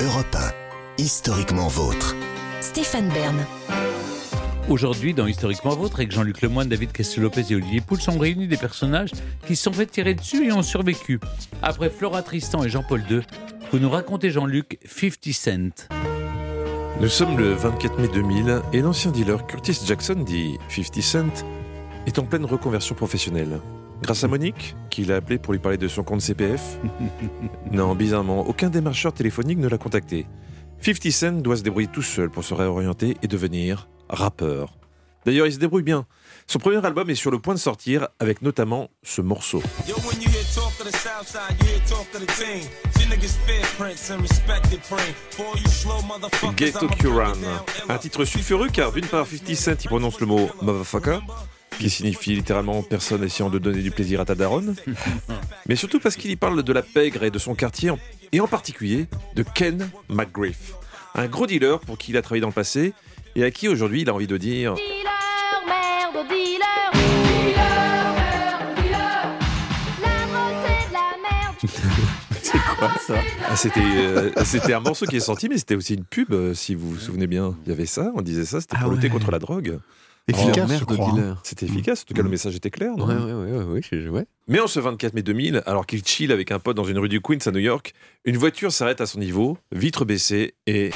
Europe 1, historiquement vôtre. Stéphane Bern. Aujourd'hui, dans Historiquement Vôtre, avec Jean-Luc Lemoyne, David Castel-Lopez et Olivier Pouls, sont réunis des personnages qui se sont fait tirer dessus et ont survécu. Après Flora Tristan et Jean-Paul II, vous nous racontez, Jean-Luc, 50 Cent. Nous sommes le 24 mai 2000 et l'ancien dealer Curtis Jackson, dit 50 Cent, est en pleine reconversion professionnelle. Grâce à Monique, qui l'a appelé pour lui parler de son compte CPF. non, bizarrement, aucun démarcheur téléphonique ne l'a contacté. 50 Cent doit se débrouiller tout seul pour se réorienter et devenir rappeur. D'ailleurs, il se débrouille bien. Son premier album est sur le point de sortir avec notamment ce morceau. Ghetto Curan. Un titre sulfureux car d'une part 50 Cent il prononce le mot motherfucker, qui signifie littéralement personne essayant de donner du plaisir à ta daronne, mais surtout parce qu'il y parle de la pègre et de son quartier, et en particulier de Ken McGriff, un gros dealer pour qui il a travaillé dans le passé et à qui aujourd'hui il a envie de dire Dealer, merde, dealer Dealer, merde, dealer La drogue c'est de la merde C'est quoi ça Ah, C'était euh, c'était un morceau qui est sorti, mais c'était aussi une pub, euh, si vous vous souvenez bien. Il y avait ça, on disait ça, c'était pour Ah lutter ouais. contre la drogue. Efficace, Oh, je crois. hein. C'était efficace, en tout cas le message était clair. non Ouais, ouais, ouais, ouais, ouais, ouais. Mais en ce 24 mai 2000, alors qu'il chill avec un pote dans une rue du Queens à New York, une voiture s'arrête à son niveau, vitre baissée et.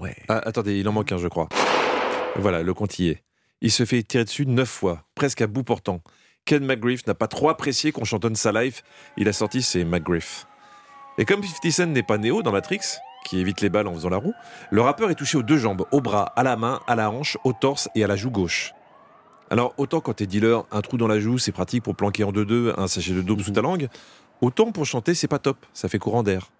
ouais. Ah, attendez, il en manque un, je crois. Voilà, le compte y est. Il se fait tirer dessus neuf fois, presque à bout portant. Ken McGriff n'a pas trop apprécié qu'on chantonne sa life. Il a sorti ses McGriff. Et comme 50 Cent n'est pas Néo dans Matrix, qui évite les balles en faisant la roue, le rappeur est touché aux deux jambes, au bras, à la main, à la hanche, au torse et à la joue gauche. Alors, autant quand t'es dealer, un trou dans la joue, c'est pratique pour planquer en deux-deux un sachet de dope sous ta langue, autant pour chanter, c'est pas top, ça fait courant d'air.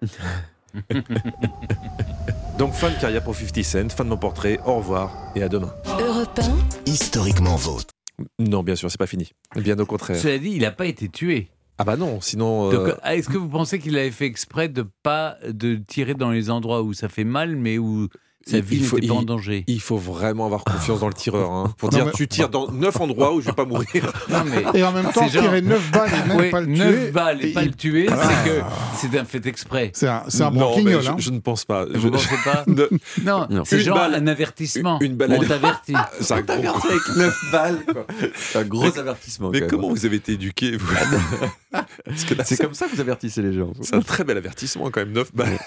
Donc, fin de carrière pour 50 Cent, fin de mon portrait, au revoir et à demain. Europe Historiquement vôtre. Non, bien sûr, c'est pas fini. Bien au contraire. Cela dit, il n'a pas été tué. Ah bah non, sinon... euh, ah, est-ce que vous pensez qu'il avait fait exprès de pas de tirer dans les endroits où ça fait mal, mais où sa Il- vie il faut- n'était pas en danger il faut vraiment avoir confiance dans le tireur. hein, pour Non, dire, mais- tu tires dans neuf endroits où je vais pas mourir. Non, mais Et en même temps, tirer 9 balles et même Ouais, pas le 9 tuer. balles et pas le tuer, Ah. c'est que c'est un fait exprès. C'est un, c'est un Non, mais branquignol. je, hein. je ne pense pas. Je- pensez pas Ne- Non, Non. c'est Une genre balle. un avertissement. Une balle On à- t'avertit. C'est un gros avec 9 balles. C'est un gros avertissement. Mais quand même. comment vous avez été éduqué vous C'est comme ça que vous avertissez les gens. C'est un très bel avertissement quand même, 9 balles.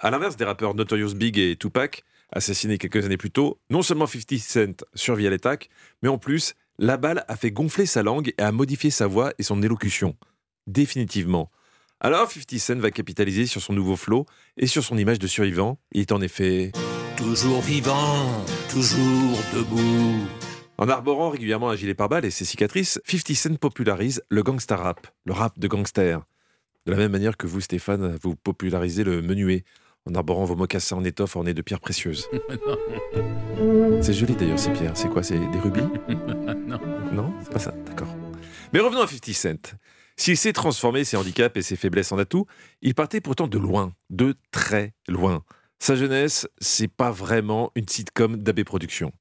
À l'inverse des rappeurs Notorious Big et Tupac, assassinés quelques années plus tôt, non seulement 50 Cent survit à l'attaque, mais en plus, la balle a fait gonfler sa langue et a modifié sa voix et son élocution. Définitivement. Alors 50 Cent va capitaliser sur son nouveau flow et sur son image de survivant. Il est en effet Toujours vivant, toujours debout. En arborant régulièrement un gilet pare-balles et ses cicatrices, 50 Cent popularise le gangsta rap, le rap de gangster. De la même manière que vous, Stéphane, vous popularisez le menuet, en arborant vos mocassins en étoffe ornés de pierres précieuses. c'est joli d'ailleurs ces pierres. C'est quoi C'est des rubis? Non. Non C'est pas ça, d'accord. Mais revenons à 50 Cent. S'il s'est transformé ses handicaps et ses faiblesses en atouts, il partait pourtant de loin, de très loin. Sa jeunesse, c'est pas vraiment une sitcom d'AB Productions.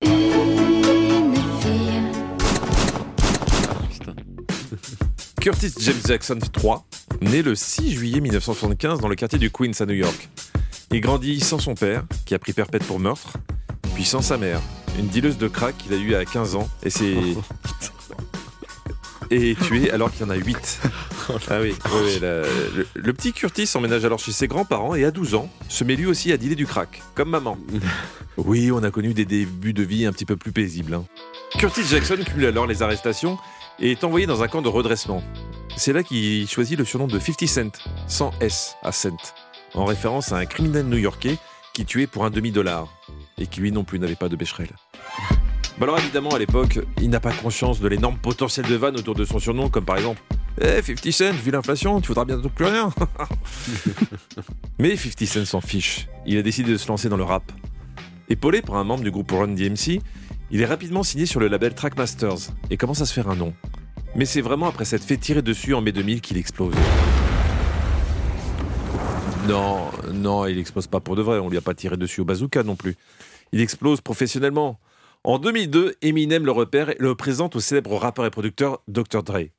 Curtis James Jackson III, né le 6 juillet 1975 dans le quartier du Queens à New York. Il grandit sans son père, qui a pris perpète pour meurtre, puis sans sa mère, une dealeuse de crack qu'il a eue à 15 ans, et c'est... et tué alors qu'il y en a 8. Ah oui, oui, oui, la- le, le petit Curtis emménage alors chez ses grands-parents et à 12 ans, se met lui aussi à dealer du crack, comme maman. Oui, on a connu des débuts de vie un petit peu plus paisibles. hein. Curtis Jackson cumule alors les arrestations et est envoyé dans un camp de redressement. C'est là qu'il choisit le surnom de 50 Cent, sans S à Cent, en référence à un criminel new-yorkais qui tuait pour un demi-dollar, et qui lui non plus n'avait pas de bécherel. Bah alors évidemment, à l'époque, il n'a pas conscience de l'énorme potentiel de vannes autour de son surnom, comme par exemple Eh, 50 Cent, vu l'inflation, tu voudras bientôt plus rien Mais 50 Cent s'en fiche. Il a décidé de se lancer dans le rap. Épaulé par un membre du groupe Run DMC, il est rapidement signé sur le label Trackmasters et commence à se faire un nom? Mais c'est vraiment après s'être fait tirer dessus en mai 2000 qu'il explose. Non, non, il explose pas pour de vrai, on lui a pas tiré dessus au bazooka non plus. Il explose professionnellement. En 2002, Eminem le repère et le présente au célèbre rappeur et producteur Dr. Dre.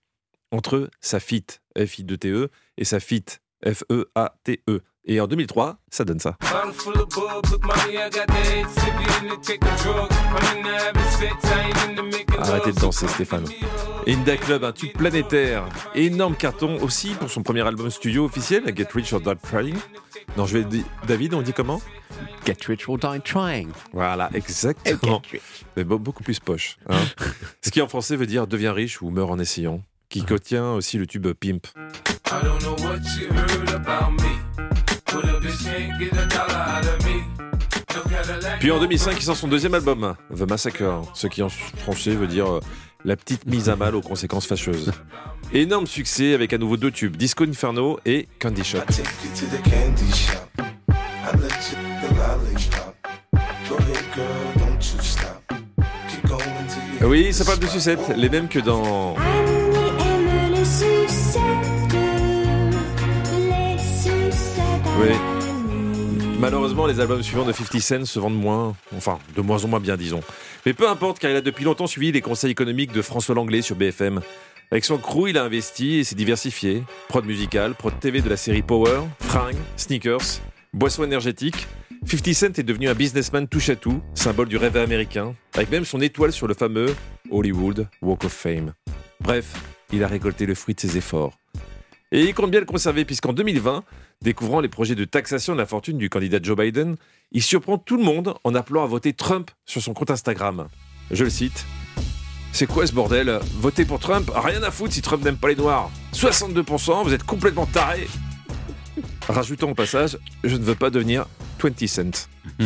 Entre eux, ça fit, F-I-2-T-E, E, et ça fit, F-E-A-T-E. Et en 2003, ça donne ça. Arrêtez de danser, Stéphane. Inda Club, un tube planétaire. Énorme carton aussi pour son premier album studio officiel, Get Rich or Die Trying. Non, je vais dire, David, on dit comment? Get rich or die trying. Voilà, exactement. Mais be- beaucoup plus poche. hein. Ce qui en français veut dire deviens riche ou meurs en essayant. Qui contient aussi le tube Pimp. I don't know what you heard about me. Puis en no 2005, il sort son deuxième album, The Massacre, ce qui en français veut dire euh, la petite mise à mal aux conséquences fâcheuses. Énorme succès avec à nouveau deux tubes, Disco Inferno et Candy Shop. Oui, ça parle de sucettes, les mêmes que dans... Oui. Malheureusement, les albums suivants de 50 Cent se vendent moins, enfin, de moins en moins bien, disons. Mais peu importe, car il a depuis longtemps suivi les conseils économiques de François Langlais sur BFM. Avec son crew, il a investi et s'est diversifié. Prod musical, prod TV de la série Power, fringues, sneakers, boissons énergétiques. 50 Cent est devenu un businessman touche à tout, symbole du rêve américain, avec même son étoile sur le fameux Hollywood Walk of Fame. Bref, il a récolté le fruit de ses efforts. Et il compte bien le conserver, puisqu'en 2020, découvrant les projets de taxation de la fortune du candidat Joe Biden, il surprend tout le monde en appelant à voter Trump sur son compte Instagram. Je le cite. C'est quoi ce bordel? Voter pour Trump Rien à foutre si Trump n'aime pas les Noirs. 62%, vous êtes complètement tarés. Rajoutant au passage, je ne veux pas devenir 20 cents.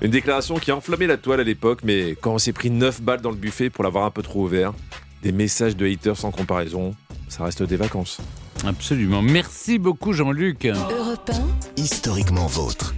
Une déclaration qui a enflammé la toile à l'époque, mais quand on s'est pris 9 balles dans le buffet pour l'avoir un peu trop ouvert, des messages de haters sans comparaison, ça reste des vacances. Absolument. Merci beaucoup, Jean-Luc. Historiquement vôtre.